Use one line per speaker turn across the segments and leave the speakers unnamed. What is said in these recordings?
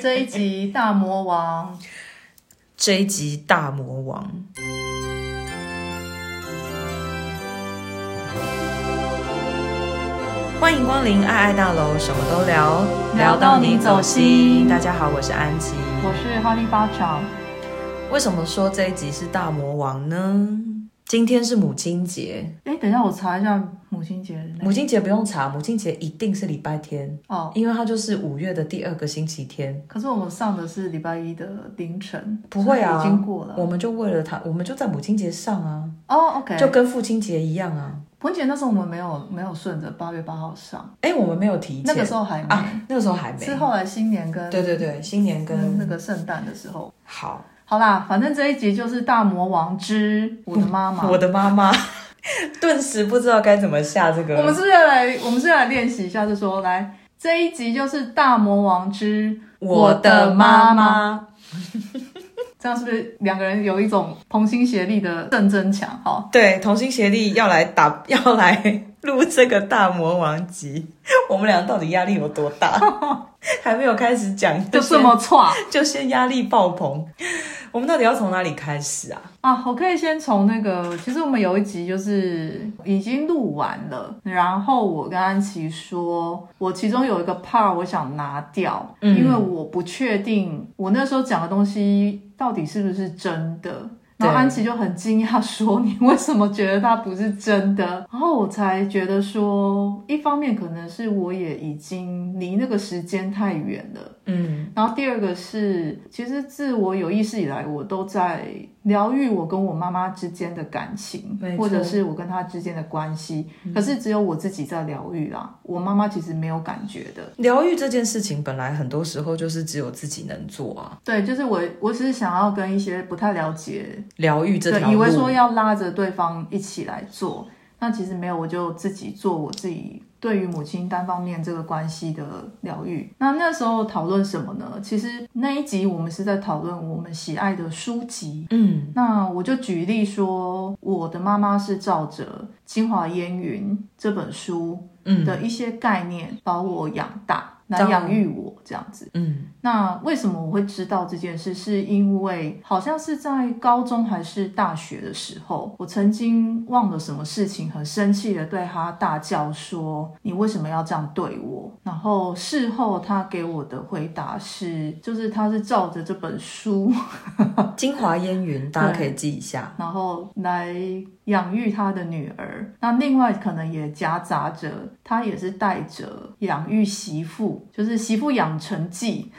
这一集大魔王，
这一集大魔王，欢迎光临爱爱大楼，什么都聊，
聊到你走心。
大家好，我是安琪，
我是哈利巴乔。
为什么说这一集是大魔王呢？今天是母亲节，
哎，等一下我查一下母亲节。
母亲节不用查，母亲节一定是礼拜天
哦，
因为它就是五月的第二个星期天。
可是我们上的是礼拜一的凌晨，
不会啊，
已经过了。
我们就为了它，我们就在母亲节上啊。
哦，OK，
就跟父亲节一样啊。
母亲节那时候我们没有没有顺着八月八号上，
哎，我们没有提前，
那个时候还没，
啊，那个时候还没，
是后来新年跟
对对对，新年跟
那个圣诞的时候。
好。
好啦，反正这一集就是大魔王之我的妈妈，
我的妈妈，顿时不知道该怎么下这个。
我们是不是要来？我们是不是要来练习一下，就说来这一集就是大魔王之我的妈妈。这样是不是两个人有一种同心协力的正增强？哈，
对，同心协力要来打，要来录这个大魔王集。我们俩到底压力有多大？还没有开始讲，
就这么挫，
就先压力爆棚。我们到底要从哪里开始啊？
啊，我可以先从那个，其实我们有一集就是已经录完了，然后我跟安琪说，我其中有一个 part 我想拿掉，嗯，因为我不确定我那时候讲的东西到底是不是真的。然后安琪就很惊讶说：“你为什么觉得它不是真的？”然后我才觉得说，一方面可能是我也已经离那个时间太远了，嗯。然后第二个是，其实自我有意识以来，我都在。疗愈我跟我妈妈之间的感情，或者是我跟她之间的关系，嗯、可是只有我自己在疗愈啦。我妈妈其实没有感觉的。
疗愈这件事情本来很多时候就是只有自己能做啊。
对，就是我，我只是想要跟一些不太了解
疗愈这条，
以为说要拉着对方一起来做，那其实没有，我就自己做我自己。对于母亲单方面这个关系的疗愈，那那时候讨论什么呢？其实那一集我们是在讨论我们喜爱的书籍。嗯，那我就举例说，我的妈妈是照着《清华烟云》这本书的一些概念把我养大。来养育我这样子，嗯，那为什么我会知道这件事？是因为好像是在高中还是大学的时候，我曾经忘了什么事情，很生气的对他大叫说：“你为什么要这样对我？”然后事后他给我的回答是，就是他是照着这本书 《
精华烟云》，大家可以记一下，
然后来。养育他的女儿，那另外可能也夹杂着他也是带着养育媳妇，就是媳妇养成记，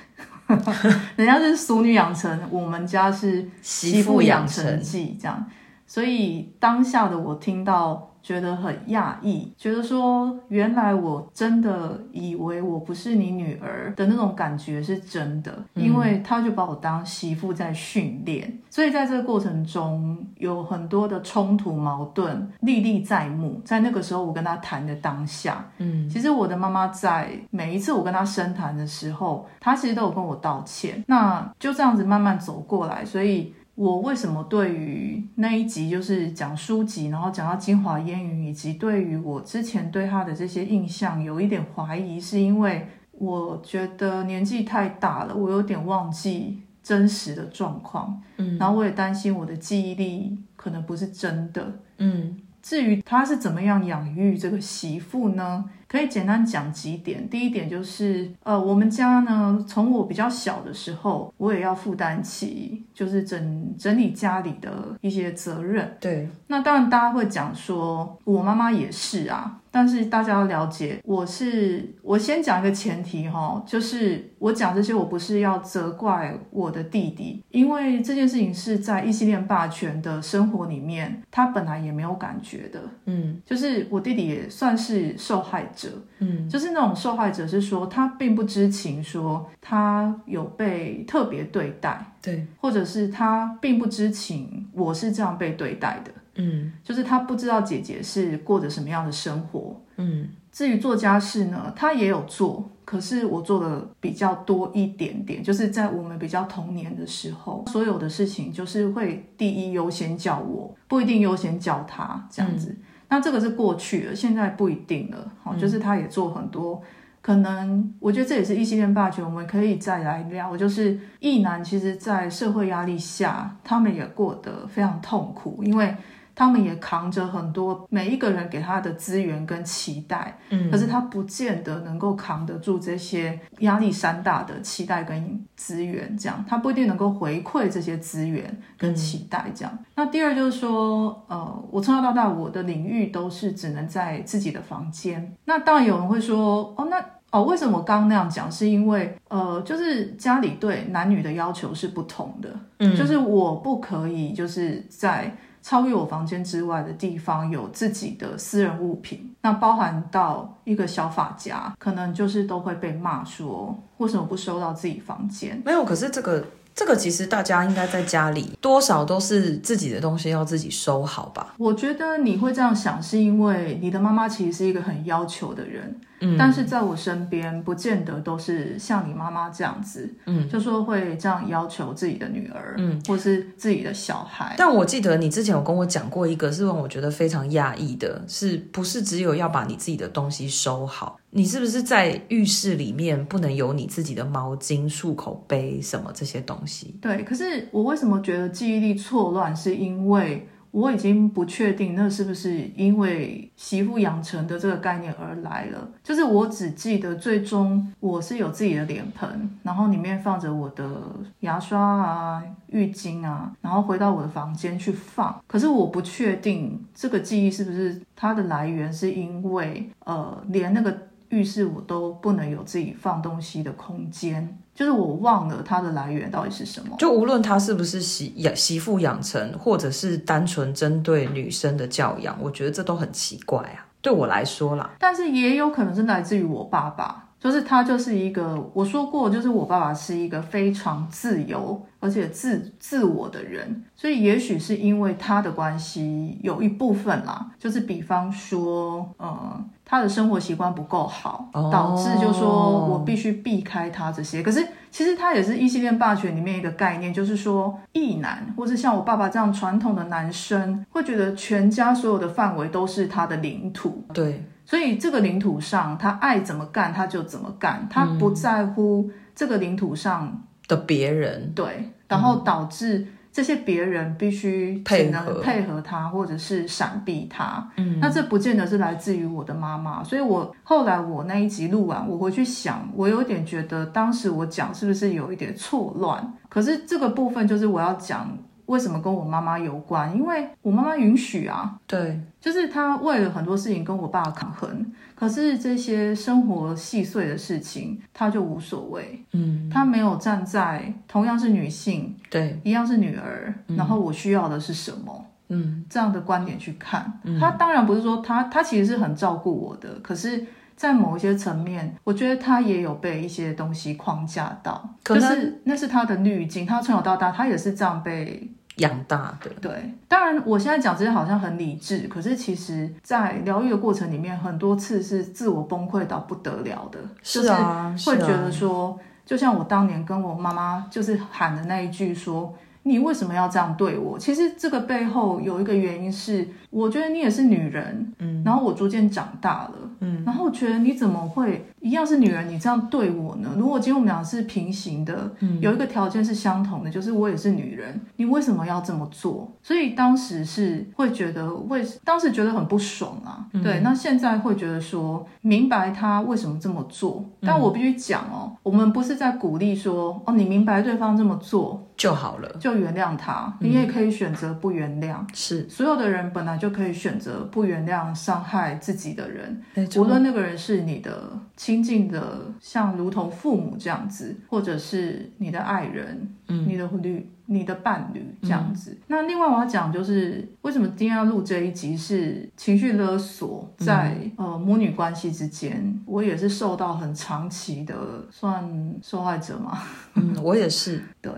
人家是俗女养成，我们家是媳妇养成记这样，所以当下的我听到。觉得很讶异，觉得说原来我真的以为我不是你女儿的那种感觉是真的，嗯、因为他就把我当媳妇在训练，所以在这个过程中有很多的冲突矛盾历历在目。在那个时候，我跟他谈的当下，嗯，其实我的妈妈在每一次我跟他深谈的时候，她其实都有跟我道歉。那就这样子慢慢走过来，所以。我为什么对于那一集就是讲书籍，然后讲到京华烟云，以及对于我之前对他的这些印象有一点怀疑，是因为我觉得年纪太大了，我有点忘记真实的状况，嗯，然后我也担心我的记忆力可能不是真的，嗯，至于他是怎么样养育这个媳妇呢？可以简单讲几点。第一点就是，呃，我们家呢，从我比较小的时候，我也要负担起，就是整整理家里的一些责任。
对。
那当然，大家会讲说，我妈妈也是啊。但是大家要了解，我是我先讲一个前提哈，就是我讲这些，我不是要责怪我的弟弟，因为这件事情是在异性恋霸权的生活里面，他本来也没有感觉的。嗯，就是我弟弟也算是受害者。嗯，就是那种受害者是说他并不知情，说他有被特别对待，对，或者是他并不知情，我是这样被对待的。嗯，就是他不知道姐姐是过着什么样的生活。嗯，至于做家事呢，他也有做，可是我做的比较多一点点。就是在我们比较童年的时候，所有的事情就是会第一优先叫我，不一定优先叫他这样子。嗯，那这个是过去了，现在不一定了。好，就是他也做很多。可能我觉得这也是异性恋霸权，我们可以再来聊。就是异男其实，在社会压力下，他们也过得非常痛苦，因为。他们也扛着很多每一个人给他的资源跟期待，嗯，可是他不见得能够扛得住这些压力山大的期待跟资源，这样他不一定能够回馈这些资源跟期待，这样。嗯。那第二就是说，呃，我从小到大我的领域都是只能在自己的房间。那当然有人会说，哦，那哦，为什么我刚刚那样讲？是因为呃，就是家里对男女的要求是不同的，嗯，就是我不可以就是在。超越我房间之外的地方有自己的私人物品，那包含到一个小发夹，可能就是都会被骂说，为什么不收到自己房间？
没有，可是这个这个其实大家应该在家里多少都是自己的东西要自己收好吧？
我觉得你会这样想，是因为你的妈妈其实是一个很要求的人。嗯，但是在我身边，不见得都是像你妈妈这样子，嗯，就说会这样要求自己的女儿，嗯，或是自己的小孩。
但我记得你之前有跟我讲过一个，是让我觉得非常讶异的，是不是只有要把你自己的东西收好？你是不是在浴室里面不能有你自己的毛巾、漱口杯什么这些东西？
对，可是我为什么觉得记忆力错乱？是因为。我已经不确定那是不是因为媳妇养成的这个概念而来了。就是我只记得最终我是有自己的脸盆，然后里面放着我的牙刷啊、浴巾啊，然后回到我的房间去放。可是我不确定这个记忆是不是它的来源是因为呃，连那个浴室我都不能有自己放东西的空间。就是我忘了它的来源到底是什么。
就无论它是不是媳养媳妇养成，或者是单纯针对女生的教养，我觉得这都很奇怪啊。对我来说啦，
但是也有可能是来自于我爸爸，就是他就是一个我说过，就是我爸爸是一个非常自由而且自自我的人，所以也许是因为他的关系，有一部分啦，就是比方说，呃。他的生活习惯不够好，导致就说我必须避开他这些。可是其实他也是异性恋霸权里面一个概念，就是说异男，或是像我爸爸这样传统的男生，会觉得全家所有的范围都是他的领土。
对，
所以这个领土上，他爱怎么干他就怎么干，他不在乎这个领土上
的别人。
对，然后导致。这些别人必须只能配合他，或者是闪避他。嗯，那这不见得是来自于我的妈妈。所以我后来我那一集录完，我回去想，我有点觉得当时我讲是不是有一点错乱？可是这个部分就是我要讲。为什么跟我妈妈有关？因为我妈妈允许啊，
对，
就是她为了很多事情跟我爸抗衡，可是这些生活细碎的事情，她就无所谓。嗯，她没有站在同样是女性，
对，
一样是女儿，然后我需要的是什么？嗯，这样的观点去看，她当然不是说她，她其实是很照顾我的，可是。在某一些层面，我觉得他也有被一些东西框架到，可是那是他的滤镜。他从小到大，他也是这样被
养大的。
对，当然我现在讲这些好像很理智，可是其实，在疗愈的过程里面，很多次是自我崩溃到不得了的。
是啊，
就是会觉得说，啊、就像我当年跟我妈妈就是喊的那一句说。你为什么要这样对我？其实这个背后有一个原因是，我觉得你也是女人，嗯，然后我逐渐长大了，嗯，然后我觉得你怎么会一样是女人，你这样对我呢？如果今天我们俩是平行的，嗯，有一个条件是相同的，就是我也是女人，你为什么要这么做？所以当时是会觉得为，当时觉得很不爽啊，嗯，对，那现在会觉得说明白他为什么这么做，但我必须讲哦，我们不是在鼓励说哦，你明白对方这么做。
就好了，
就原谅他。你也可以选择不原谅。
是、嗯，
所有的人本来就可以选择不原谅伤害自己的人，无论那个人是你的亲近的，像如同父母这样子，或者是你的爱人，嗯，你的女。你的伴侣这样子，嗯、那另外我要讲就是为什么今天要录这一集是情绪勒索在、嗯、呃母女关系之间，我也是受到很长期的算受害者嘛，
嗯，我也是，
对。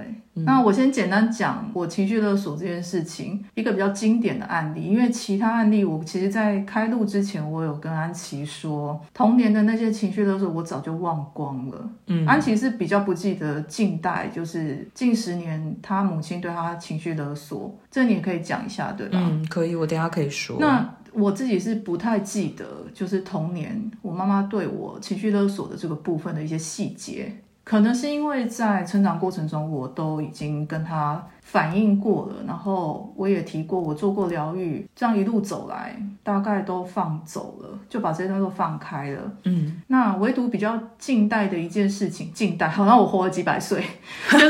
那我先简单讲我情绪勒索这件事情，一个比较经典的案例，因为其他案例我其实在开录之前，我有跟安琪说，童年的那些情绪勒索我早就忘光了。嗯，安琪是比较不记得近代，就是近十年他母亲对他情绪勒索，这你也可以讲一下，对吧？
嗯，可以，我等下可以说。
那我自己是不太记得，就是童年我妈妈对我情绪勒索的这个部分的一些细节。可能是因为在成长过程中，我都已经跟他反映过了，然后我也提过，我做过疗愈，这样一路走来，大概都放走了，就把这些东西都放开了。嗯，那唯独比较近代的一件事情，近代好像我活了几百岁，就 是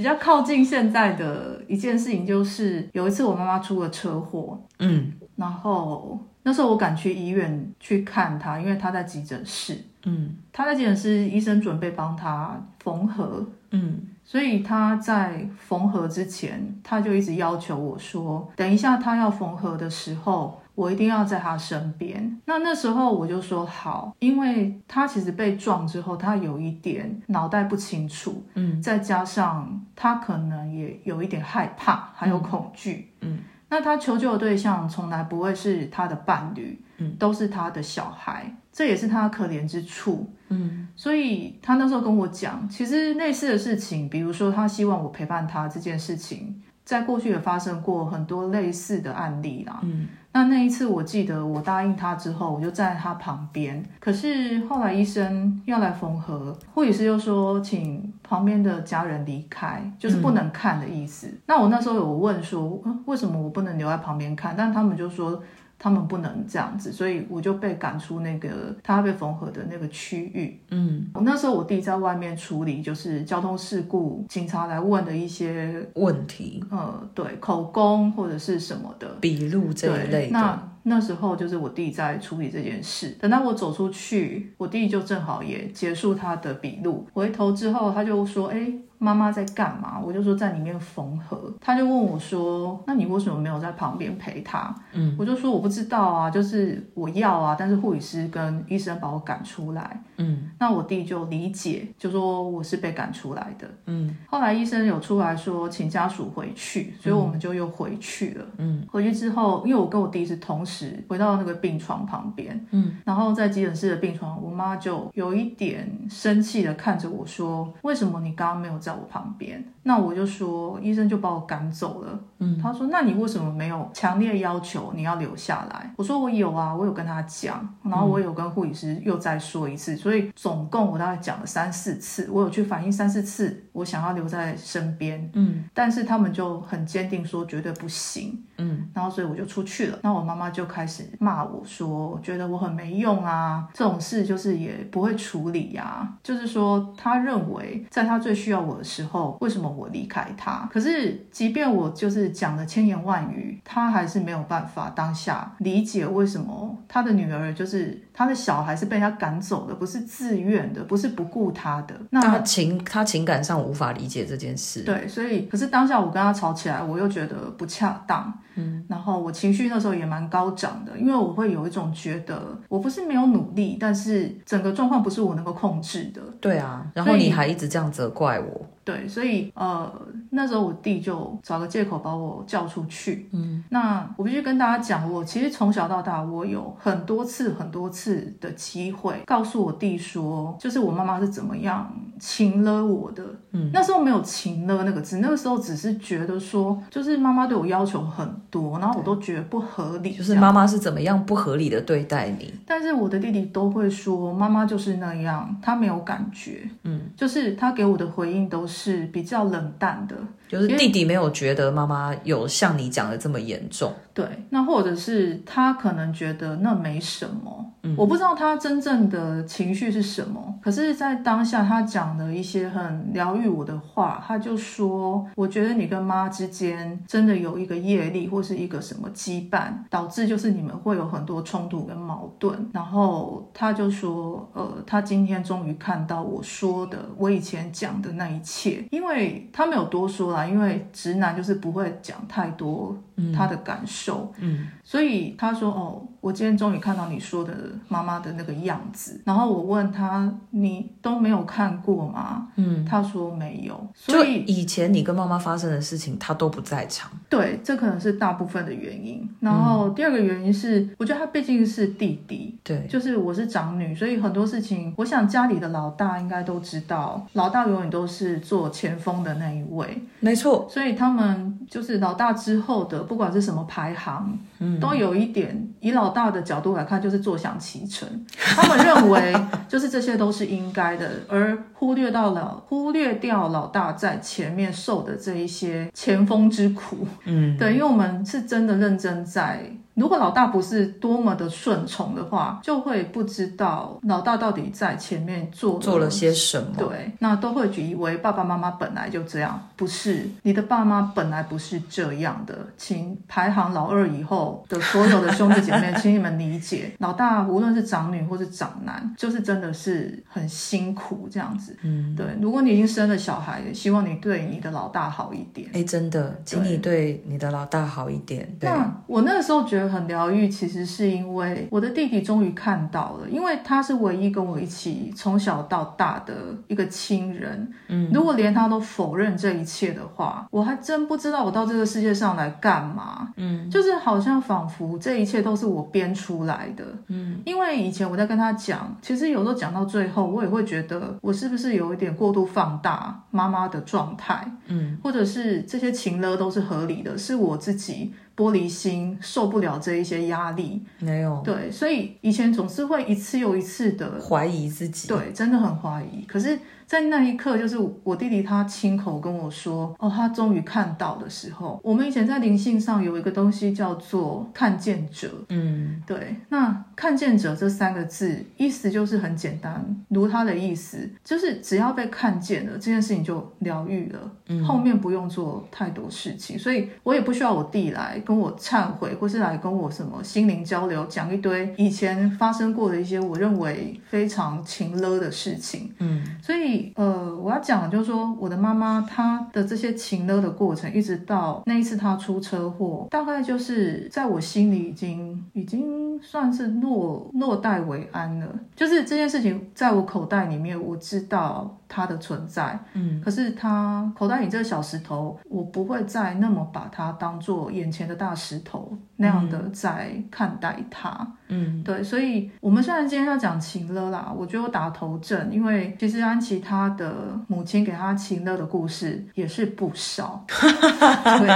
比较靠近现在的一件事情，就是有一次我妈妈出了车祸，嗯，然后那时候我赶去医院去看她，因为她在急诊室。嗯，她在急诊室，医生准备帮她缝合。嗯，所以她在缝合之前，她就一直要求我说，等一下她要缝合的时候，我一定要在他身边。那那时候我就说好，因为他其实被撞之后，他有一点脑袋不清楚。嗯，再加上他可能也有一点害怕，还有恐惧。嗯，嗯，那他求救的对象从来不会是他的伴侣。嗯，都是他的小孩，这也是他可怜之处。嗯，所以他那时候跟我讲，其实类似的事情，比如说他希望我陪伴他这件事情，在过去也发生过很多类似的案例啦。嗯，那那一次我记得我答应他之后，我就站在他旁边。可是后来医生要来缝合，护理师又说请旁边的家人离开，就是不能看的意思。嗯，那我那时候有问说，为什么我不能留在旁边看？但他们就说。他们不能这样子，所以我就被赶出那个他被缝合的那个区域。嗯，我那时候我弟在外面处理，就是交通事故，警察来问的一些
问题。
呃，对，口供或者是什么的
笔录这一类的。
那那时候就是我弟在处理这件事。等到我走出去，我弟就正好也结束他的笔录。回头之后，他就说：“哎。”妈妈在干嘛？我就说在里面缝合，他就问我说：“那你为什么没有在旁边陪他？”嗯，我就说我不知道啊，就是我要啊，但是护理师跟医生把我赶出来。嗯，那我弟就理解，就说我是被赶出来的。嗯，后来医生有出来说请家属回去，所以我们就又回去了。嗯，回去之后，因为我跟我弟是同时回到那个病床旁边。嗯，然后在急诊室的病床，我妈就有一点生气的看着我说：“为什么你刚刚没有在？”在我旁边，那我就说，医生就把我赶走了。嗯，他说，那你为什么没有强烈要求你要留下来？我说我有啊，我有跟他讲，然后我有跟护理师又再说一次，所以总共我大概讲了三四次，我有去反映三四次，我想要留在身边。嗯，但是他们就很坚定说绝对不行。嗯，然后所以我就出去了。那我妈妈就开始骂我说，觉得我很没用啊，这种事就是也不会处理呀，就是说他认为在他最需要我的时候，为什么我离开他？可是，即便我就是讲了千言万语，他还是没有办法当下理解为什么他的女儿就是他的小孩是被他赶走的，不是自愿的，不是不顾他的。那
他情他情感上无法理解这件事。
对，所以可是当下我跟他吵起来，我又觉得不恰当。嗯，然后我情绪那时候也蛮高涨的，因为我会有一种觉得我不是没有努力，但是整个状况不是我能够控制的。
对啊，然后你还一直这样责怪我。
对，所以呃，那时候我弟就找个借口把我叫出去。嗯，那我必须跟大家讲，我其实从小到大，我有很多次、很多次的机会告诉我弟说，就是我妈妈是怎么样情勒我的。嗯，那时候没有情勒那个字，那个时候只是觉得说，就是妈妈对我要求很多，然后我都觉得不合理，
就是妈妈是怎么样不合理的对待你。
但是我的弟弟都会说，妈妈就是那样，他没有感觉。嗯，就是他给我的回应都是。是比较冷淡的，
就是弟弟没有觉得妈妈有像你讲的这么严重。
对，那或者是他可能觉得那没什么，嗯，我不知道他真正的情绪是什么。可是，在当下他讲了一些很疗愈我的话，他就说：“我觉得你跟妈之间真的有一个业力，或是一个什么羁绊，导致就是你们会有很多冲突跟矛盾。”然后他就说：“呃，他今天终于看到我说的，我以前讲的那一切，因为他没有多说啦，因为直男就是不会讲太多他的感受。”嗯，所以他说：“哦，我今天终于看到你说的妈妈的那个样子。”然后我问他：“你都没有看过吗？”嗯，他说没有。所以
以前你跟妈妈发生的事情，他都不在场。
对，这可能是大部分的原因。然后第二个原因是，我觉得他毕竟是弟弟，对，就是我是长女，所以很多事情，我想家里的老大应该都知道，老大永远都是做前锋的那一位。
没错，
所以他们就是老大之后的不管是什么排行，嗯，都有一点以老大的角度来看，就是坐享其成。他们认为 就是这些都是应该的，而忽略到了忽略掉老大在前面受的这一些前锋之苦。嗯，对，因为我们是真的认真在。如果老大不是多么的顺从的话，就会不知道老大到底在前面做了
做了些什么。
对，那都会以为爸爸妈妈本来就这样，不是你的爸妈本来不是这样的。请排行老二以后的所有的兄弟姐妹，请你们理解，老大无论是长女或是长男，就是真的是很辛苦这样子。嗯，对。如果你已经生了小孩，希望你对你的老大好一点。
哎，真的，请你对你的老大好一点。对。
那我那个时候觉得。很疗愈，其实是因为我的弟弟终于看到了，因为他是唯一跟我一起从小到大的一个亲人。嗯，如果连他都否认这一切的话，我还真不知道我到这个世界上来干嘛。嗯，就是好像仿佛这一切都是我编出来的。嗯，因为以前我在跟他讲，其实有时候讲到最后，我也会觉得我是不是有一点过度放大妈妈的状态？嗯，或者是这些情勒都是合理的，是我自己。玻璃心受不了这一些压力，
没有
对，所以以前总是会一次又一次的
怀疑自己，
对，真的很怀疑。可是。在那一刻，就是我弟弟他亲口跟我说：“哦，他终于看到的时候。”我们以前在灵性上有一个东西叫做看见者，嗯，对。那看见者这三个字意思就是很简单，如他的意思，就是只要被看见了，这件事情就疗愈了，嗯，后面不用做太多事情。所以我也不需要我弟来跟我忏悔，或是来跟我什么心灵交流，讲一堆以前发生过的一些我认为非常情勒的事情，嗯，所以。呃，我要讲的就是说，我的妈妈她的这些情勒的过程，一直到那一次她出车祸，大概就是在我心里已经已经算是落落袋为安了。就是这件事情在我口袋里面，我知道它的存在，嗯，可是它口袋里这个小石头，我不会再那么把它当做眼前的大石头那样的在看待它。嗯，对，所以我们虽然今天要讲情乐啦，我觉得我打头阵，因为其实安琪她的母亲给她情乐的故事也是不少。对，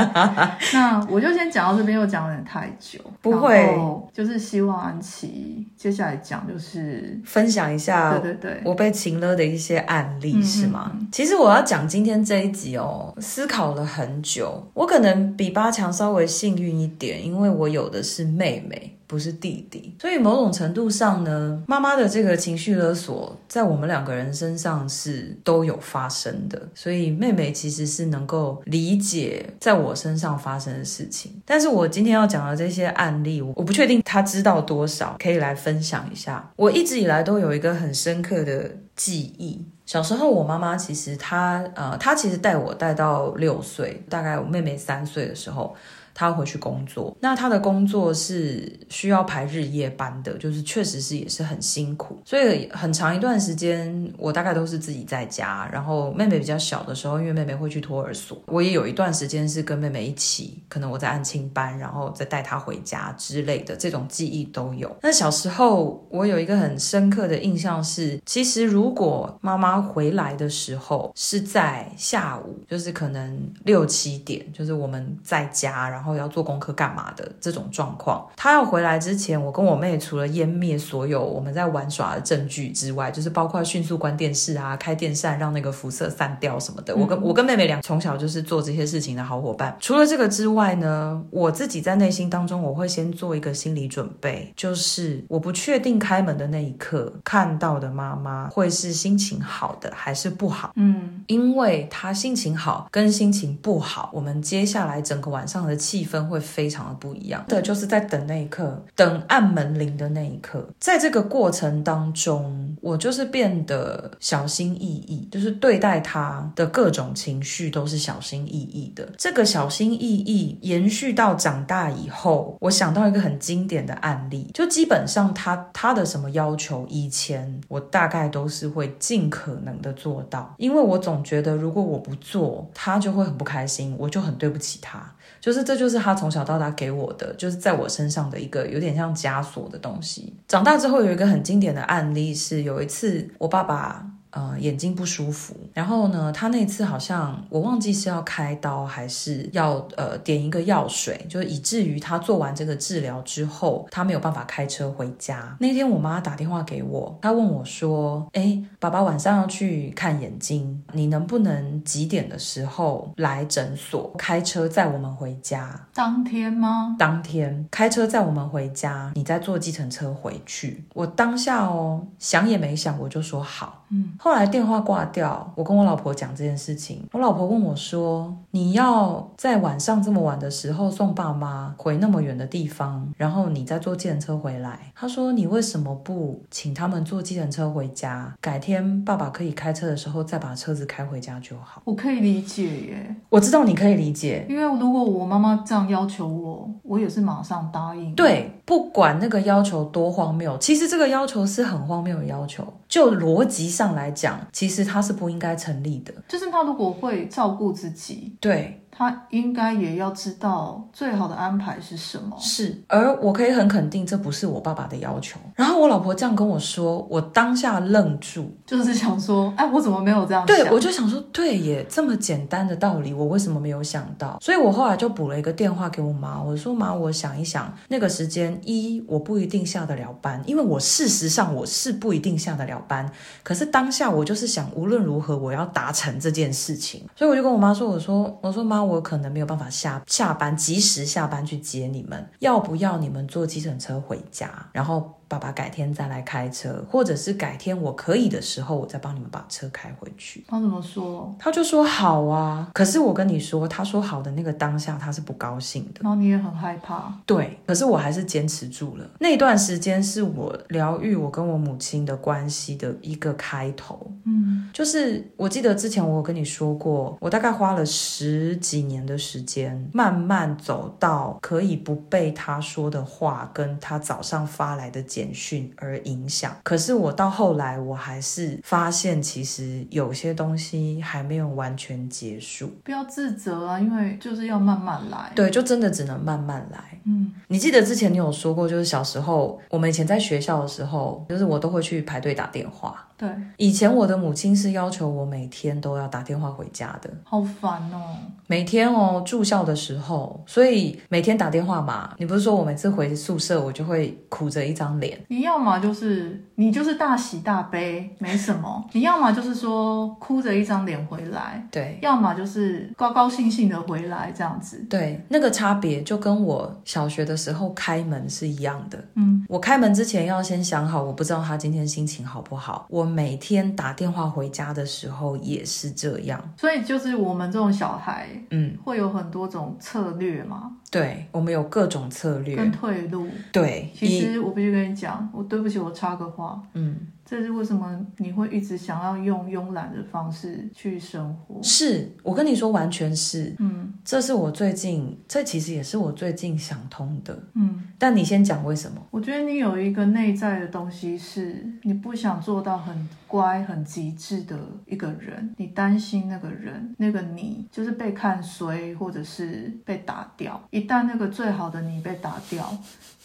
那我就先讲到这边，又讲有点太久，
不会，
就是希望安琪接下来讲就是
分享一下，对对对，我被情乐的一些案例是吗？其实我要讲今天这一集哦，思考了很久，我可能比八强稍微幸运一点，因为我有的是妹妹。不是弟弟，所以某种程度上呢，妈妈的这个情绪勒索在我们两个人身上是都有发生的，所以妹妹其实是能够理解在我身上发生的事情。但是我今天要讲的这些案例，我不确定她知道多少，可以来分享一下。我一直以来都有一个很深刻的记忆，小时候我妈妈其实她呃，她其实带我带到六岁，大概我妹妹三岁的时候。他回去工作，那他的工作是需要排日夜班的，就是确实是也是很辛苦，所以很长一段时间我大概都是自己在家，然后妹妹比较小的时候，因为妹妹会去托儿所，我也有一段时间是跟妹妹一起，可能我在安亲班，然后再带她回家之类的这种记忆都有。那小时候我有一个很深刻的印象是，其实如果妈妈回来的时候是在下午，就是可能六七点，就是我们在家，然后。然后要做功课干嘛的这种状况，他要回来之前，我跟我妹除了湮灭所有我们在玩耍的证据之外，就是包括迅速关电视啊、开电扇让那个辐射散掉什么的。我跟我跟妹妹俩从小就是做这些事情的好伙伴。除了这个之外呢，我自己在内心当中，我会先做一个心理准备，就是我不确定开门的那一刻看到的妈妈会是心情好的还是不好。嗯，因为她心情好跟心情不好，我们接下来整个晚上的气。气氛会非常的不一样的，就是在等那一刻，等按门铃的那一刻，在这个过程当中，我就是变得小心翼翼，就是对待他的各种情绪都是小心翼翼的。这个小心翼翼延续到长大以后，我想到一个很经典的案例，就基本上他他的什么要求，以前我大概都是会尽可能的做到，因为我总觉得如果我不做，他就会很不开心，我就很对不起他。就是这就是他从小到大给我的，就是在我身上的一个有点像枷锁的东西。长大之后有一个很经典的案例是，有一次我爸爸呃眼睛不舒服，然后呢，他那次好像我忘记是要开刀还是要呃点一个药水，就以至于他做完这个治疗之后，他没有办法开车回家。那天我妈打电话给我，她问我说：“哎，爸爸晚上要去看眼睛，你能不能几点的时候来诊所开车载我们回家？”
当天吗？
当天开车载我们回家，你再坐计程车回去。我当下哦，想也没想，我就说好。嗯，后来电话挂掉，我跟我老婆讲这件事情，我老婆问我说：“你要在晚上这么晚的时候送爸妈回那么远的地方，然后你再坐计程车回来？”她说：“你为什么不请他们坐计程车回家？改天爸爸可以开车的时候再把车子开回家就好。”
我可以理解耶，
我知道你可以理解，
因为如果我妈妈这样要求我，我也是马上答应。
对，不管那个要求多荒谬，其实这个要求是很荒谬的要求。就逻辑上来讲，其实它是不应该成立的。
就是他如果会照顾自己，
对。
他应该也要知道最好的安排是什么。
是，而我可以很肯定，这不是我爸爸的要求。然后我老婆这样跟我说，我当下愣住，
就是想说，哎，我怎么没有这样想？
对，我就想说，对耶，这么简单的道理，我为什么没有想到？所以我后来就补了一个电话给我妈，我说妈，我想一想，那个时间一我不一定下得了班，因为我事实上我是不一定下得了班。可是当下我就是想，无论如何我要达成这件事情，所以我就跟我妈说，我说，我说妈。我可能没有办法下下班，及时下班去接你们，要不要你们坐计程车回家？然后。爸爸改天再来开车，或者是改天我可以的时候，我再帮你们把车开回去。
他怎么说？
他就说好啊。可是我跟你说，他说好的那个当下，他是不高兴的。
然后你也很害怕。
对，可是我还是坚持住了。那段时间是我疗愈我跟我母亲的关系的一个开头。嗯，就是我记得之前我有跟你说过，我大概花了十几年的时间，慢慢走到可以不被他说的话，跟他早上发来的简简讯而影响，可是我到后来，我还是发现，其实有些东西还没有完全结束。
不要自责啊，因为就是要慢慢来。
对，就真的只能慢慢来。嗯，你记得之前你有说过，就是小时候我们以前在学校的时候，就是我都会去排队打电话。
对，
以前我的母亲是要求我每天都要打电话回家的，
好烦哦。
每天哦，住校的时候，所以每天打电话嘛。你不是说我每次回宿舍，我就会苦着一张脸。
你要么就是你就是大喜大悲，没什么；你要么就是说哭着一张脸回来，
对；
要么就是高高兴兴的回来这样子。
对，那个差别就跟我小学的时候开门是一样的。嗯，我开门之前要先想好，我不知道他今天心情好不好。我。每天打电话回家的时候也是这样，
所以就是我们这种小孩，嗯，会有很多种策略嘛。
对，我们有各种策略
跟退路。
对，
其实我必须跟你讲，我对不起，我插个话，嗯。这是为什么你会一直想要用慵懒的方式去生活？
是我跟你说，完全是，嗯，这是我最近，这其实也是我最近想通的，嗯。但你先讲为什么？
我觉得你有一个内在的东西，是你不想做到很乖、很极致的一个人，你担心那个人，那个你就是被看衰，或者是被打掉。一旦那个最好的你被打掉，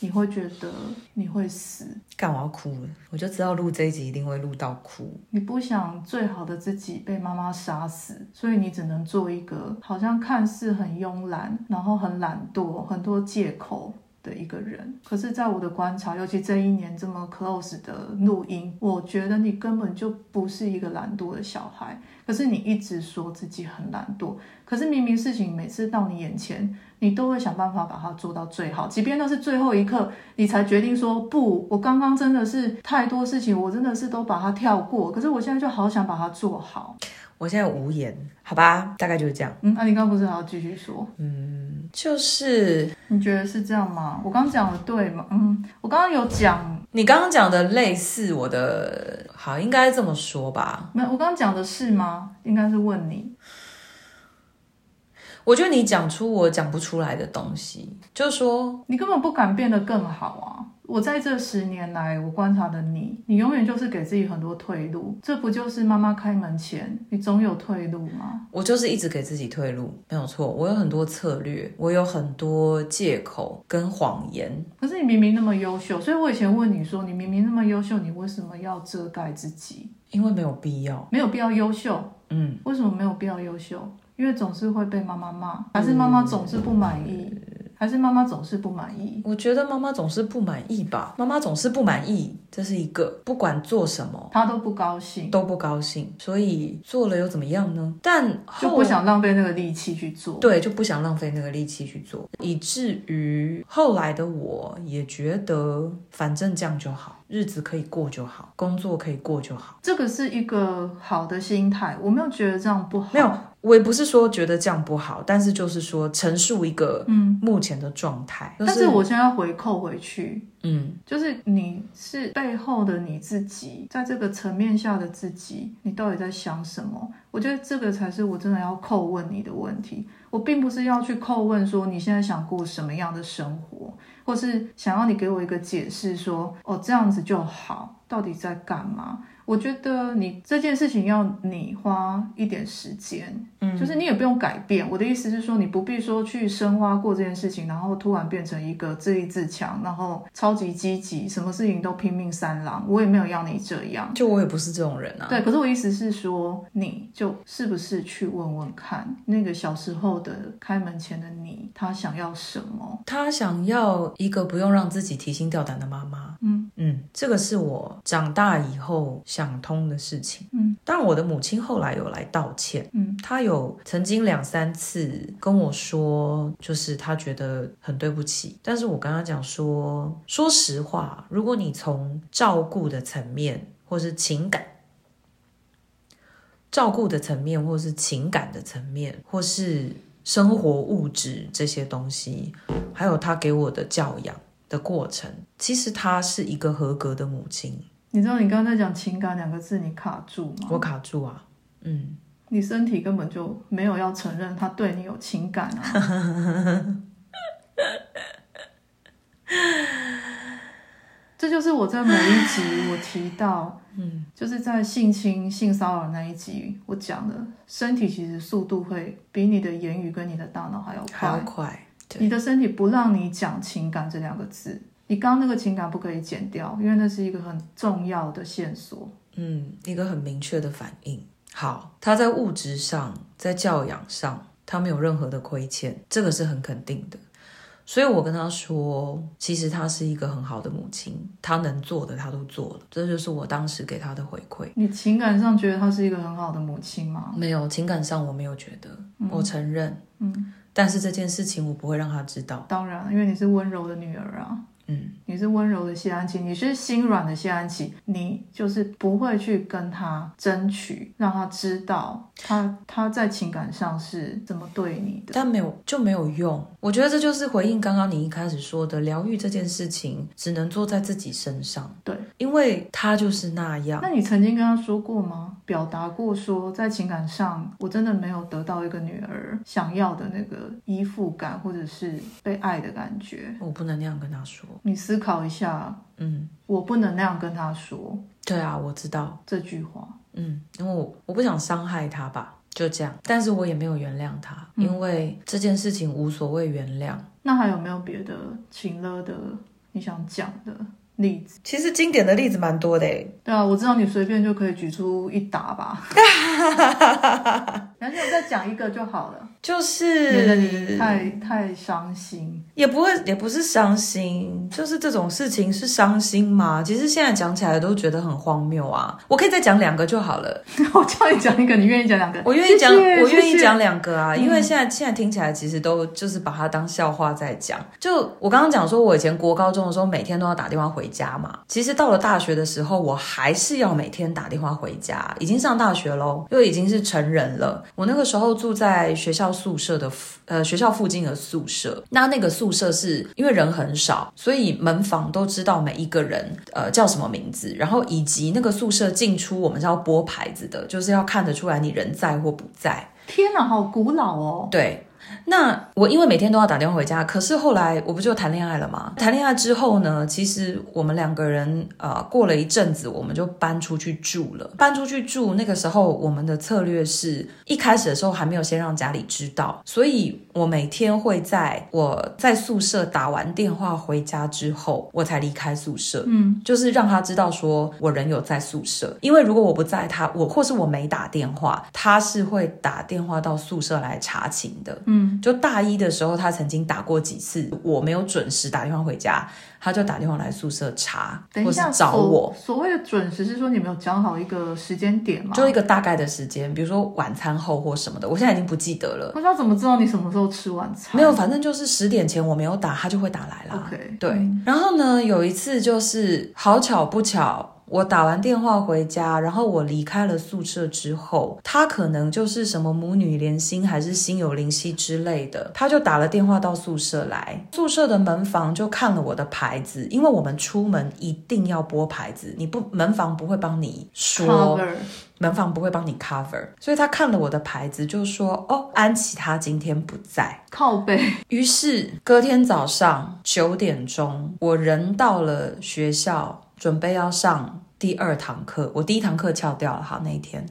你会觉得你会死。
干，我要哭了，我就知道录这一集一定会录到哭。
你不想最好的自己被妈妈杀死，所以你只能做一个好像看似很慵懒，然后很懒惰，很多借口的一个人。可是，在我的观察，尤其这一年这么 close 的录音，我觉得你根本就不是一个懒惰的小孩。可是你一直说自己很懒惰，可是明明事情每次到你眼前，你都会想办法把它做到最好，即便那是最后一刻，你才决定说不，我刚刚真的是太多事情，我真的是都把它跳过。可是我现在就好想把它做好，
我现在无言，好吧，大概就是这样。
嗯，那、啊、你刚刚不是还要继续说？
嗯，就是
你觉得是这样吗？我刚刚讲的对吗？嗯，我刚刚有讲，
你刚刚讲的类似我的，好，应该这么说吧？
没有，我刚刚讲的是吗？应该是问你。
我觉得你讲出我讲不出来的东西，就是说
你根本不敢变得更好啊！我在这十年来，我观察的你，你永远就是给自己很多退路，这不就是妈妈开门前，你总有退路吗？
我就是一直给自己退路，没有错。我有很多策略，我有很多借口跟谎言。
可是你明明那么优秀，所以我以前问你说，你明明那么优秀，你为什么要遮盖自己？
因为没有必要，
没有必要优秀。
嗯，
为什么没有必要优秀？因为总是会被妈妈骂，还是妈妈总是不满意？嗯还是妈妈总是不满意？
我觉得妈妈总是不满意吧。妈妈总是不满意，这是一个不管做什么，
她都不高兴，
都不高兴。所以做了又怎么样呢？但
就不想浪费那个力气去做。
对，就不想浪费那个力气去做，以至于后来的我也觉得，反正这样就好。日子可以过就好，工作可以过就好，
这个是一个好的心态。我没有觉得这样不好，
没有，我也不是说觉得这样不好，但是就是说陈述一个嗯目前的状态。
嗯就是、但是我现在要回扣回去，
嗯，
就是你是背后的你自己，在这个层面下的自己，你到底在想什么？我觉得这个才是我真的要扣问你的问题。我并不是要去扣问说你现在想过什么样的生活。或是想要你给我一个解释，说哦，这样子就好，到底在干嘛？我觉得你这件事情要你花一点时间，嗯，就是你也不用改变。我的意思是说，你不必说去深挖过这件事情，然后突然变成一个自立自强，然后超级积极，什么事情都拼命三郎。我也没有要你这样，
就我也不是这种人啊。
对，可是我意思是说，你就是不是去问问看，那个小时候的开门前的你，他想要什么？
他想要一个不用让自己提心吊胆的妈妈。
嗯
嗯，这个是我长大以后。想通的事情，
嗯，
但我的母亲后来有来道歉，
嗯，
她有曾经两三次跟我说，就是她觉得很对不起，但是我跟她讲说，说实话，如果你从照顾的层面，或是情感，照顾的层面，或是情感的层面，或是生活物质这些东西，还有她给我的教养的过程，其实她是一个合格的母亲。
你知道你刚才讲情感两个字，你卡住吗？
我卡住啊，嗯，
你身体根本就没有要承认他对你有情感啊。这就是我在每一集我提到，嗯，就是在性侵、性骚扰那一集我讲的，身体其实速度会比你的言语跟你的大脑还要快，
还要快。
你的身体不让你讲情感这两个字。你刚刚那个情感不可以剪掉，因为那是一个很重要的线索，
嗯，一个很明确的反应。好，他在物质上，在教养上，他没有任何的亏欠，这个是很肯定的。所以我跟他说，其实他是一个很好的母亲，他能做的他都做了，这就是我当时给他的回馈。
你情感上觉得他是一个很好的母亲吗？
没有，情感上我没有觉得，嗯、我承认，
嗯，
但是这件事情我不会让他知道。
当然，因为你是温柔的女儿啊。
嗯，
你是温柔的谢安琪，你是心软的谢安琪，你就是不会去跟他争取，让他知道他他在情感上是怎么对你的，
但没有就没有用。我觉得这就是回应刚刚你一开始说的，疗愈这件事情只能做在自己身上。
对，
因为他就是那样。
那你曾经跟他说过吗？表达过说，在情感上我真的没有得到一个女儿想要的那个依附感，或者是被爱的感觉。
我不能那样跟她说。
你思考一下，
嗯，
我不能那样跟她说。
对啊，我知道
这句话，
嗯，因为我我不想伤害她吧，就这样。但是我也没有原谅他，嗯，因为这件事情无所谓原谅。
那还有没有别的情勒的你想讲的？例子
其实经典的例子蛮多的诶。
对啊，我知道你随便就可以举出一打吧。然后我再讲一个就好了，
就是
觉得你太太伤心，
也不会，也不是伤心，就是这种事情是伤心吗？其实现在讲起来都觉得很荒谬啊。我可以再讲两个就好了。
我叫你讲一个，你愿意讲两个？
我愿意
讲，
我愿意讲两个啊，因为现在现在听起来其实都就是把它当笑话在讲。就我刚刚讲说，我以前国高中的时候每天都要打电话回家嘛。其实到了大学的时候，我还是要每天打电话回家。已经上大学喽，又已经是成人了。我那个时候住在学校宿舍的呃学校附近的宿舍，那那个宿舍是因为人很少，所以门房都知道每一个人呃叫什么名字，然后以及那个宿舍进出我们是要拨牌子的，就是要看得出来你人在或不在。
天哪，好古老哦！
对。那我因为每天都要打电话回家，可是后来我不就谈恋爱了吗？谈恋爱之后呢，其实我们两个人呃过了一阵子，我们就搬出去住了。搬出去住那个时候，我们的策略是一开始的时候还没有先让家里知道，所以我每天会在我在宿舍打完电话回家之后，我才离开宿舍。嗯，就是让他知道说我人有在宿舍，因为如果我不在他，他我或是我没打电话，他是会打电话到宿舍来查寝的。嗯，就大一的时候，他曾经打过几次，我没有准时打电话回家，他就打电话来宿舍查，
等一下
或是找我。
所，所谓的准时是说你没有讲好一个时间点吗？
就一个大概的时间，比如说晚餐后或什么的，我现在已经不记得了。
那他怎么知道你什么时候吃晚餐？
没有，反正就是十点前我没有打，他就会打来啦。
OK，
对。嗯、然后呢，有一次就是好巧不巧。我打完电话回家，然后我离开了宿舍之后，他可能就是什么母女连心，还是心有灵犀之类的，他就打了电话到宿舍来。宿舍的门房就看了我的牌子，因为我们出门一定要拨牌子，你不门房不会帮你说.门房不会帮你 cover，所以他看了我的牌子就说：“哦，安琪她今天不在，
靠北。”
于是隔天早上九点钟，我人到了学校。准备要上第二堂课，我第一堂课翘掉了。好，那一天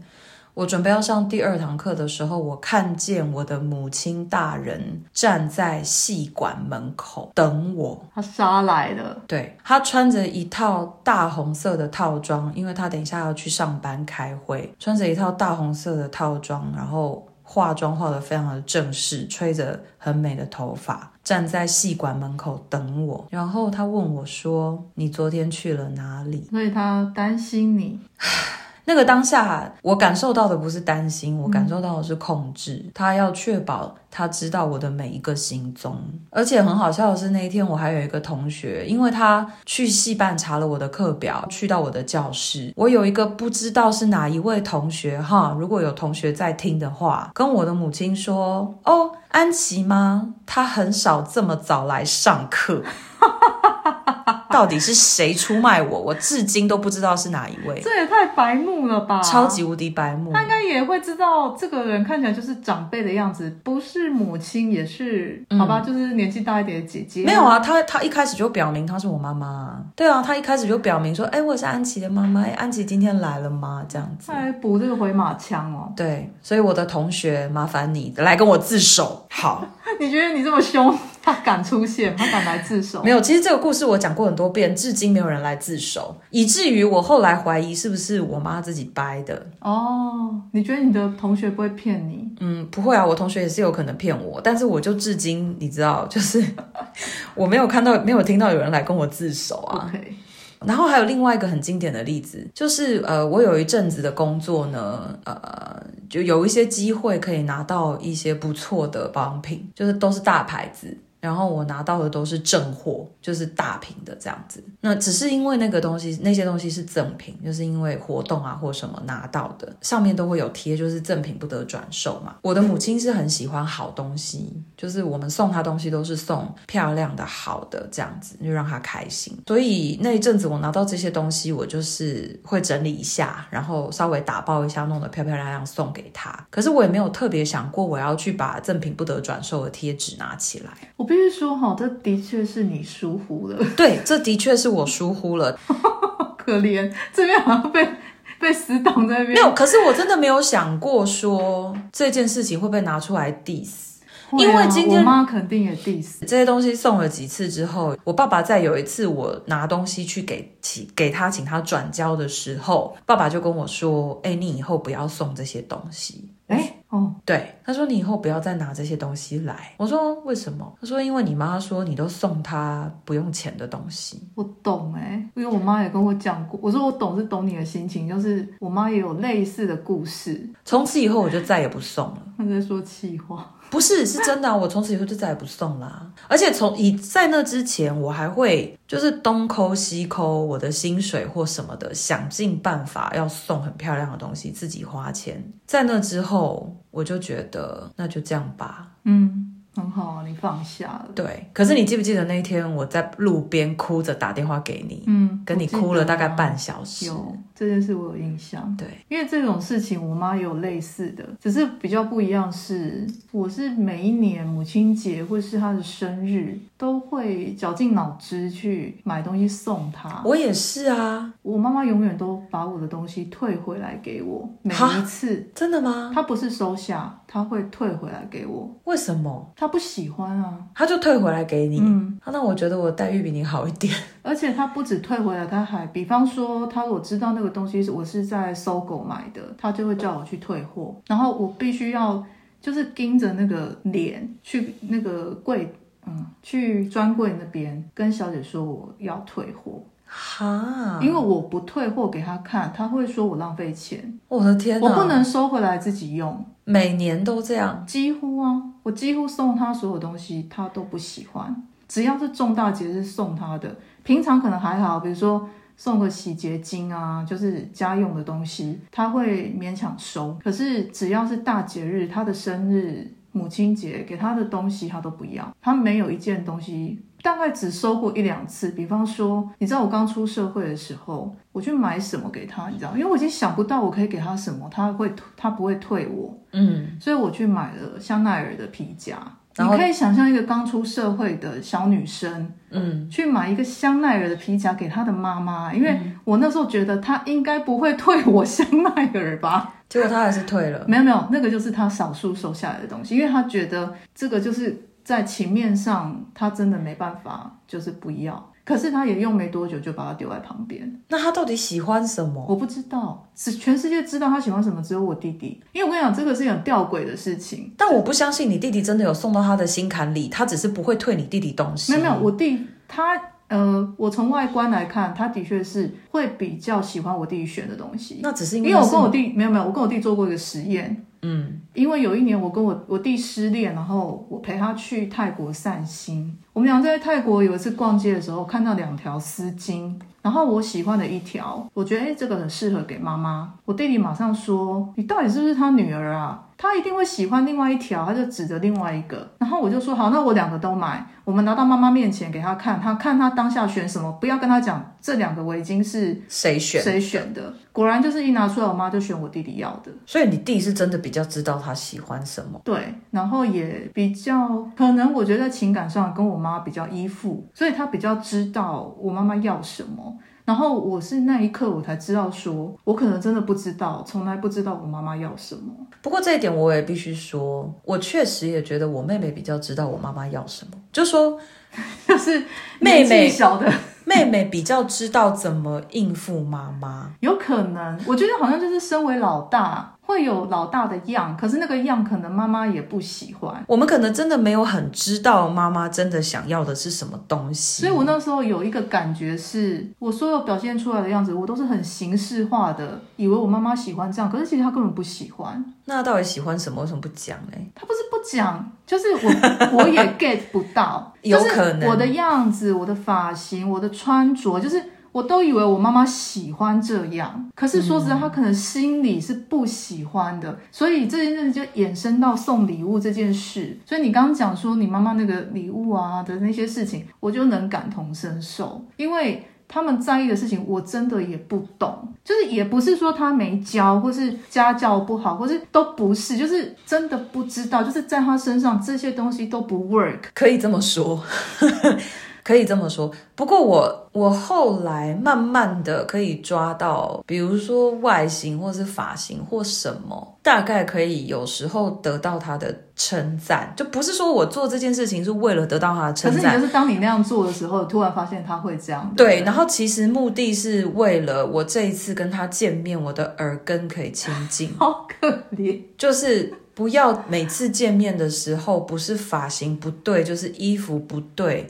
我准备要上第二堂课的时候，我看见我的母亲大人站在戏馆门口等我。
他杀来了。
对，他穿着一套大红色的套装，因为他等一下要去上班开会，穿着一套大红色的套装，然后。化妆化得非常的正式，吹着很美的头发，站在戏馆门口等我。然后他问我说：“你昨天去了哪里？”
所以他担心你。
那个当下，我感受到的不是担心，我感受到的是控制。他要确保他知道我的每一个行踪，而且很好笑的是，那一天我还有一个同学，因为他去系办查了我的课表，去到我的教室。我有一个不知道是哪一位同学哈，如果有同学在听的话，跟我的母亲说：“哦，安琪吗？她很少这么早来上课。”到底是谁出卖我？我至今都不知道是哪一位。
这也太白目了吧！
超级无敌白目。
他应该也会知道这个人看起来就是长辈的样子，不是母亲也是，嗯、好吧，就是年纪大一点的姐姐。
没有啊，他他一开始就表明他是我妈妈。对啊，他一开始就表明说，哎，我是安琪的妈妈。哎，安琪今天来了吗？这样子。
他还补这个回马枪哦。
对，所以我的同学，麻烦你来跟我自首。好，
你觉得你这么凶？他敢出现，他敢来自首？
没有，其实这个故事我讲过很多遍，至今没有人来自首，以至于我后来怀疑是不是我妈自己掰的。
哦，你觉得你的同学不会骗你？
嗯，不会啊，我同学也是有可能骗我，但是我就至今你知道，就是 我没有看到，没有听到有人来跟我自首啊。
Okay.
然后还有另外一个很经典的例子，就是呃，我有一阵子的工作呢，呃，就有一些机会可以拿到一些不错的保养品，就是都是大牌子。然后我拿到的都是正货，就是大瓶的这样子。那只是因为那个东西，那些东西是赠品，就是因为活动啊或什么拿到的，上面都会有贴，就是赠品不得转售嘛。我的母亲是很喜欢好东西，就是我们送她东西都是送漂亮的好的这样子，就让她开心。所以那一阵子我拿到这些东西，我就是会整理一下，然后稍微打包一下，弄得漂漂亮亮送给她。可是我也没有特别想过我要去把赠品不得转售的贴纸拿起来。
必须说哈，这的确是你疏忽了。
对，这的确是我疏忽了。
可怜，这边好像被被死挡在那边。
没有，可是我真的没有想过说这件事情会被拿出来 diss。啊、因为今天
我妈肯定也 diss。
这些东西送了几次之后，我爸爸在有一次我拿东西去给请给他请他转交的时候，爸爸就跟我说：“哎，你以后不要送这些东西。”哎。哦，对，他说你以后不要再拿这些东西来。我说为什么？他说因为你妈说你都送她不用钱的东西。
我懂哎，因为我妈也跟我讲过。我说我懂是懂你的心情，就是我妈也有类似的故事。
从此以后我就再也不送了。
他在说气话。
不是，是真的啊！我从此以后就再也不送啦。而且从以在那之前，我还会就是东抠西抠我的薪水或什么的，想尽办法要送很漂亮的东西，自己花钱。在那之后，我就觉得那就这样吧。
嗯。很好啊，你放下了。
对，可是你记不记得那一天我在路边哭着打电话给你，
嗯，
跟你哭了大概半小时。
有这件事我有印象。
对，
因为这种事情我妈也有类似的，只是比较不一样是，我是每一年母亲节或是她的生日都会绞尽脑汁去买东西送他。
我也是啊，
我妈妈永远都把我的东西退回来给我，每一次。
真的吗？
她不是收下，她会退回来给我。
为什么？
她不喜欢啊，
她就退回来给你。
嗯，
那我觉得我待遇比你好一点。
而且她不止退回来，她还，比方说，她我知道那个东西是我是在搜狗买的，她就会叫我去退货，然后我必须要就是盯着那个脸去那个柜，嗯，去专柜那边跟小姐说我要退货。
哈，
因为我不退货给他看，他会说我浪费钱。
我的天，
我不能收回来自己用。
每年都这样，
几乎啊，我几乎送他所有东西，他都不喜欢。只要是重大节日送他的，平常可能还好，比如说送个洗洁精啊，就是家用的东西，他会勉强收。可是只要是大节日，他的生日、母亲节给他的东西，他都不要。他没有一件东西。大概只收过一两次，比方说，你知道我刚出社会的时候，我去买什么给他，你知道，因为我已经想不到我可以给他什么，他会他不会退我，
嗯，
所以我去买了香奈儿的皮夹。你可以想象一个刚出社会的小女生，嗯，去买一个香奈儿的皮夹给她的妈妈，因为我那时候觉得她应该不会退我香奈儿吧，
结果他还是退了。
没有没有，那个就是他少数收下来的东西，因为他觉得这个就是。在情面上，他真的没办法，就是不要。可是他也用没多久就把它丢在旁边。
那他到底喜欢什么？
我不知道，只全世界知道他喜欢什么，只有我弟弟。因为我跟你讲，这个是很吊诡的事情。
但我不相信你弟弟真的有送到他的心坎里，他只是不会退你弟弟东西。
没有没有，我弟他呃，我从外观来看，他的确是会比较喜欢我弟弟选的东西。
那只是因为，
因为我跟我弟没有没有，我跟我弟做过一个实验。
嗯，
因为有一年我跟我我弟失恋，然后我陪他去泰国散心。我们俩在泰国有一次逛街的时候，看到两条丝巾，然后我喜欢的一条，我觉得诶这个很适合给妈妈。我弟弟马上说：“你到底是不是他女儿啊？他一定会喜欢另外一条。”他就指着另外一个，然后我就说：“好，那我两个都买。”我们拿到妈妈面前给他看，他看他当下选什么，不要跟他讲这两个围巾是谁选谁选的。果然就是一拿出来，我妈就选我弟弟要的。
所以你弟是真的比较知道他喜欢什么，
对，然后也比较可能，我觉得在情感上跟我妈比较依附，所以他比较知道我妈妈要什么。然后我是那一刻我才知道说，说我可能真的不知道，从来不知道我妈妈要什么。
不过这一点我也必须说，我确实也觉得我妹妹比较知道我妈妈要什么，就说
就是妹妹小的
妹妹比较知道怎么应付妈妈，
有可能，我觉得好像就是身为老大。会有老大的样，可是那个样可能妈妈也不喜欢。
我们可能真的没有很知道妈妈真的想要的是什么东西。
所以我那时候有一个感觉是，我所有表现出来的样子，我都是很形式化的，以为我妈妈喜欢这样，可是其实她根本不喜欢。
那她到底喜欢什么？为什么不讲呢？
她不是不讲，就是我我也 get 不到，
有可能
我的样子、我的发型、我的穿着，就是。我都以为我妈妈喜欢这样，可是说实在，她可能心里是不喜欢的，所以这件事就衍生到送礼物这件事。所以你刚刚讲说你妈妈那个礼物啊的那些事情，我就能感同身受，因为他们在意的事情我真的也不懂，就是也不是说他没教，或是家教不好，或是都不是，就是真的不知道，就是在他身上这些东西都不 work，
可以这么说。可以这么说，不过我我后来慢慢的可以抓到，比如说外形或是发型或什么，大概可以有时候得到他的称赞，就不是说我做这件事情是为了得到他的称赞，
可是你就是当你那样做的时候，突然发现他会这样，
对，然后其实目的是为了我这一次跟他见面，我的耳根可以清净，
好可怜，
就是。不要每次见面的时候，不是发型不对，就是衣服不
对。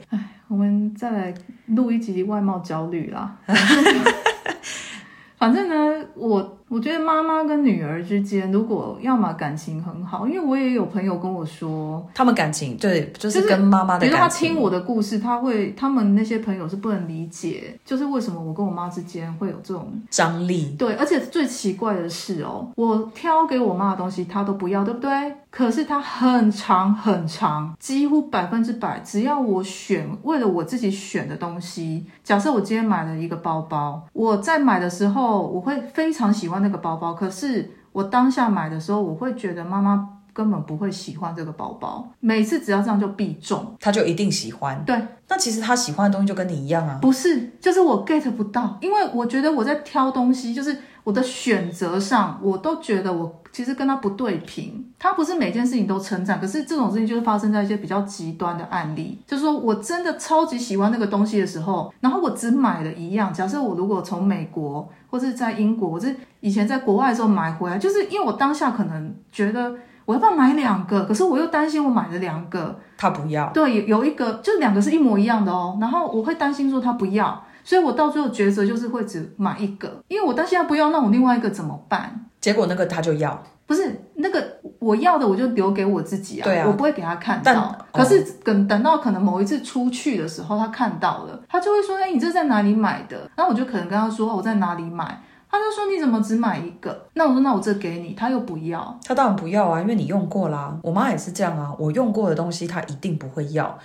我们再来录一集外貌焦虑啦。反正呢，我我觉得妈妈跟女儿之间，如果要么感情很好，因为我也有朋友跟我说，
他们感情对，就是跟妈妈的感情。
比如他听我的故事，他会，他们那些朋友是不能理解，就是为什么我跟我妈之间会有这种
张力。
对，而且最奇怪的是哦，我挑给我妈的东西，她都不要，对不对？可是它很长很长，几乎百分之百，只要我选，为了我自己选的东西，假设我今天买了一个包包，我在买的时候，我会非常喜欢。那个包包，可是我当下买的时候，我会觉得妈妈根本不会喜欢这个包包。每次只要这样就必中，
他就一定喜欢。
对，
那其实他喜欢的东西就跟你一样啊。
不是，就是我 get 不到，因为我觉得我在挑东西，就是我的选择上，我都觉得我其实跟他不对平。他不是每件事情都称赞，可是这种事情就是发生在一些比较极端的案例，就是说我真的超级喜欢那个东西的时候，然后我只买了一样。假设我如果从美国或是在英国，我是以前在国外的时候买回来，就是因为我当下可能觉得我要不要买两个，可是我又担心我买了两个，
他不要。
对，有一个就两个是一模一样的哦，然后我会担心说他不要，所以我到最后抉择就是会只买一个，因为我担心他不要，那我另外一个怎么办？
结果那个他就要，
不是那个我要的我就留给我自己啊，
对啊，
我不会给他看到。可是等等到可能某一次出去的时候，他看到了，他就会说：“哎，你这在哪里买的？”那我就可能跟他说：“我在哪里买。”他就说：“你怎么只买一个？”那我说：“那我这给你。”他又不要，
他当然不要啊，因为你用过啦。我妈也是这样啊，我用过的东西他一定不会要。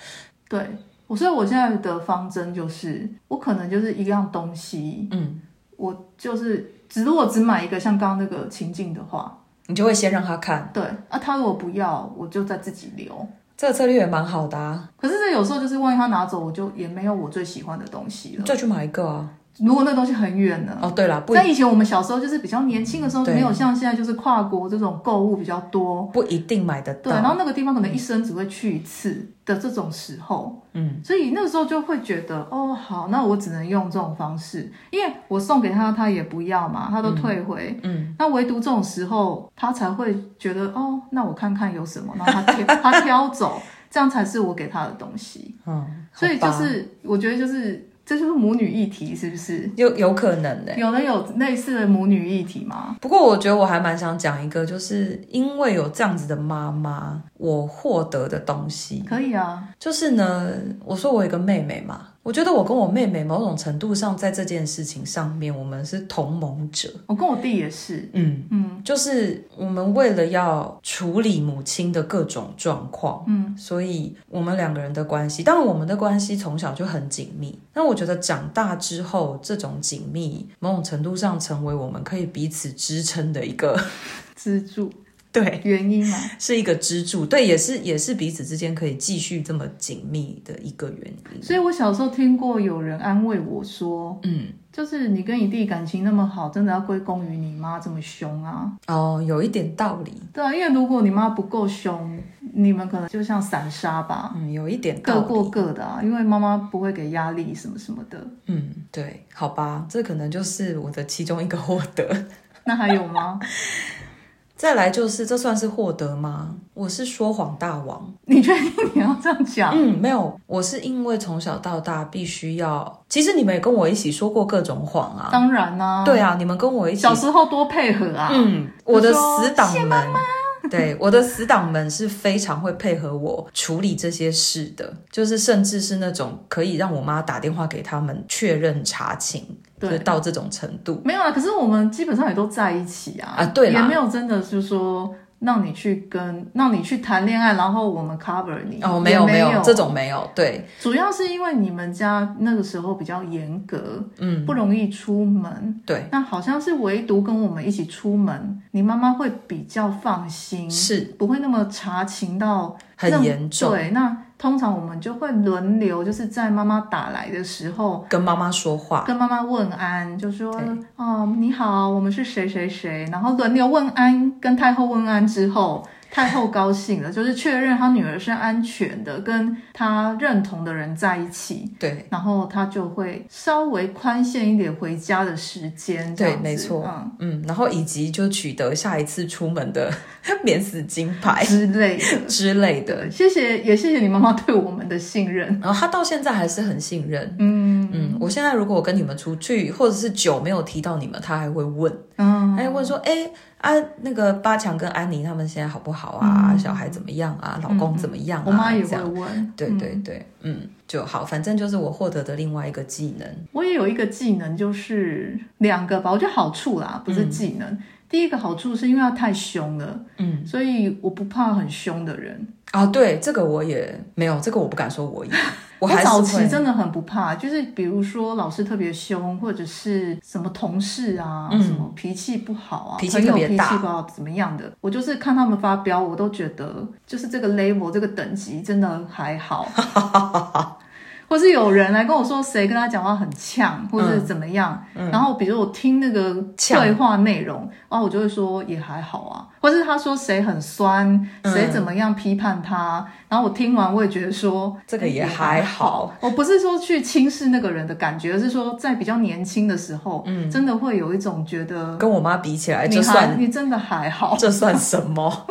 对，我所以我现在的方针就是，我可能就是一样东西，嗯，我就是只如果只买一个，像刚刚那个情境的话，
你就会先让他看。
对，啊，他如果不要，我就再自己留。
这个策略也蛮好的啊。
可是这有时候就是，万一他拿走，我就也没有我最喜欢的东西了，
再去买一个啊。
如果那东西很远呢？
哦，对了，
在以前我们小时候就是比较年轻的时候，没有像现在就是跨国这种购物比较多，
不一定买得到。
对，然后那个地方可能一生只会去一次的这种时候，嗯，所以那个时候就会觉得，哦，好，那我只能用这种方式，因为我送给他，他也不要嘛，他都退回，嗯，嗯，那唯独这种时候，他才会觉得，哦，那我看看有什么，然后他挑他挑走，这样才是我给他的东西，嗯，所以就是我觉得就是。这就是母女议题，是不是？
有有可能的。
有人有类似的母女议题吗？
不过我觉得我还蛮想讲一个，就是因为有这样子的妈妈，我获得的东西。
可以啊。就是
呢，我说我有一个妹妹嘛。我觉得我跟我妹妹某种程度上在这件事情上面，我们是同盟者。
我跟我弟也是，
嗯嗯，就是我们为了要处理母亲的各种状况，嗯，所以我们两个人的关系，当然我们的关系从小就很紧密。那我觉得长大之后，这种紧密某种程度上成为我们可以彼此支撑的一个
支柱。
对，
原因嘛，
是一个支柱，对，也是也是彼此之间可以继续这么紧密的一个原因。
所以我小时候听过有人安慰我说，嗯，就是你跟你弟感情那么好，真的要归功于你妈这么凶啊。
哦，有一点道理。
对啊，因为如果你妈不够凶，你们可能就像散沙吧。
嗯，有一点道理。
各过各的啊，因为妈妈不会给压力什么什么的。
嗯，对，好吧，这可能就是我的其中一个获得。
那还有吗？
再来就是，这算是获得吗？我是说谎大王，
你确定你要这样讲？
嗯，没有，我是因为从小到大必须要，其实你们也跟我一起说过各种谎啊。
当然啊，
对啊，你们跟我一起，
小时候多配合啊。
嗯，我的死党们。对，我的死党们是非常会配合我处理这些事的，就是甚至是那种可以让我妈打电话给他们确认查情，到这种程度。
没有啊，可是我们基本上也都在一起啊，
啊，对啦，
也没有真的是说。让你去跟，让你去谈恋爱，然后我们 cover 你。
哦，没有没有，这种没有。对，
主要是因为你们家那个时候比较严格，嗯，不容易出门。
对，
那好像是唯独跟我们一起出门，你妈妈会比较放心，
是
不会那么查情到
很严重。
对，那。通常我们就会轮流，就是在妈妈打来的时候
跟妈妈说话，
跟妈妈问安，就说哦，你好，我们是谁谁谁，然后轮流问安，跟太后问安之后。太后高兴了，就是确认她女儿是安全的，跟她认同的人在一起。
对，
然后她就会稍微宽限一点回家的时间。
对，没错。嗯嗯，然后以及就取得下一次出门的免死金牌
之类的
之类的。
谢谢，也谢谢你妈妈对我们的信任。
然后她到现在还是很信任。嗯嗯，嗯，我现在如果我跟你们出去，或者是久没有提到你们，她还会问，
嗯，
还会问说，哎啊，那个八强跟安妮他们现在好不好啊？
嗯、
小孩怎么样啊？老公怎么样啊？
我妈也会问，
对对对，嗯，就好，反正就是我获得的另外一个技能。
我也有一个技能，就是两个吧，我觉得好处啦，不是技能。嗯、第一个好处是因为他太凶了，嗯，所以我不怕很凶的人。
啊，对，这个我也没有，这个我不敢说我有。我，
我早期真的很不怕，就是比如说老师特别凶，或者是什么同事啊，嗯、什么脾气不好啊，
脾气特别大，
脾气不好怎么样的，我就是看他们发飙，我都觉得就是这个 level 这个等级真的还好。或是有人来跟我说谁跟他讲话很呛，或是怎么样，嗯嗯、然后比如我听那个对话内容，然后我就会说也还好啊。或是他说谁很酸，谁怎么样批判他，嗯、然后我听完我也觉得说
这个也还好。
我不是说去轻视那个人的感觉，而是说在比较年轻的时候，嗯，真的会有一种觉得
跟我妈比起来，就算
你真的还好，
这算什么？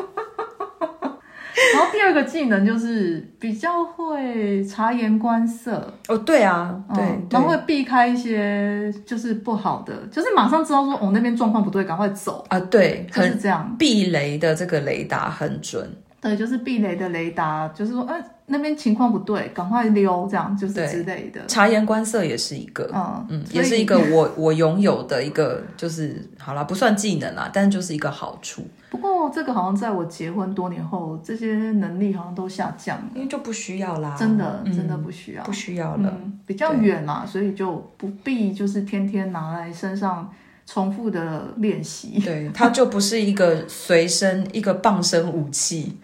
然后第二个技能就是比较会察言观色。
哦，对啊，对，嗯、
然后会避开一些就是不好的，就是马上知道说哦那边状况不对，赶快走。
啊，对，
就是这样，
避雷的这个雷达很准，
对，就是避雷的雷达，就是说哎。那边情况不对，赶快溜，这样就是之类的。
察言观色也是一个，嗯嗯，也是一个我 我拥有的一个，就是好啦，不算技能啦，但就是一个好处。
不过这个好像在我结婚多年后，这些能力好像都下降了，
因为就不需要啦，
真的真的不需要，
不需要了，
比较远啦，所以就不必就是天天拿来身上重复的练习。
对，它就不是一个随身一个傍身武器。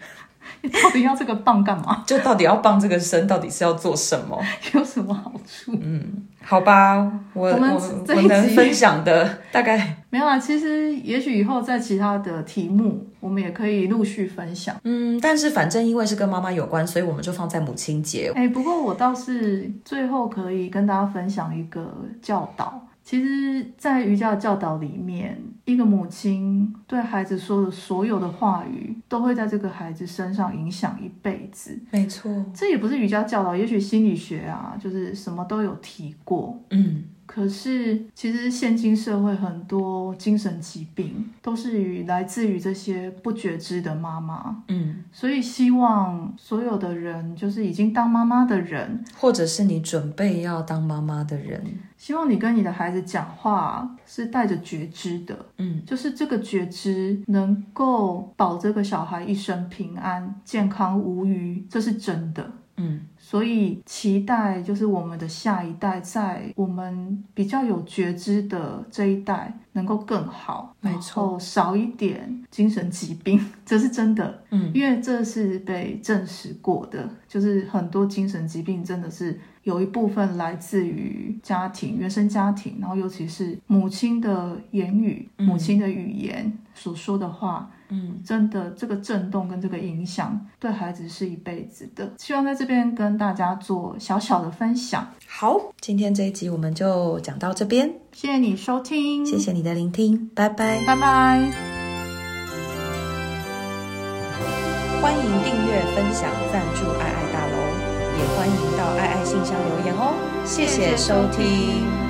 你 到底要这个棒干嘛？
就到底要棒这个身，到底是要做什么？
有什么好处？
嗯，好吧，我我们我，我能分享的大概
没有啊。其实也许以后在其他的题目，我们也可以陆续分享。
嗯，但是反正因为是跟妈妈有关，所以我们就放在母亲节。
哎，不过我倒是最后可以跟大家分享一个教导。其实，在瑜伽的教导里面，一个母亲对孩子说的所有的话语，都会在这个孩子身上影响一辈子。
没错，
这也不是瑜伽教导，也许心理学啊，就是什么都有提过。嗯。可是，其实现今社会很多精神疾病都是与来自于这些不觉知的妈妈。嗯，所以希望所有的人，就是已经当妈妈的人，
或者是你准备要当妈妈的人，
希望你跟你的孩子讲话是带着觉知的。嗯，就是这个觉知能够保这个小孩一生平安、健康无虞，这是真的。嗯。所以期待就是我们的下一代，在我们比较有觉知的这一代能够更好，
没错，
少一点精神疾病，这是真的。嗯，因为这是被证实过的，就是很多精神疾病真的是有一部分来自于家庭、原生家庭，然后尤其是母亲的言语、母亲的语言所说的话。嗯，真的，这个震动跟这个影响对孩子是一辈子的。希望在这边跟大家做小小的分享。
好，今天这一集我们就讲到这边，
谢谢你收听，
谢谢你的聆听，拜拜，
拜拜。
欢迎订阅、分享、赞助爱爱大楼，也欢迎到爱爱信箱留言哦。谢谢收听。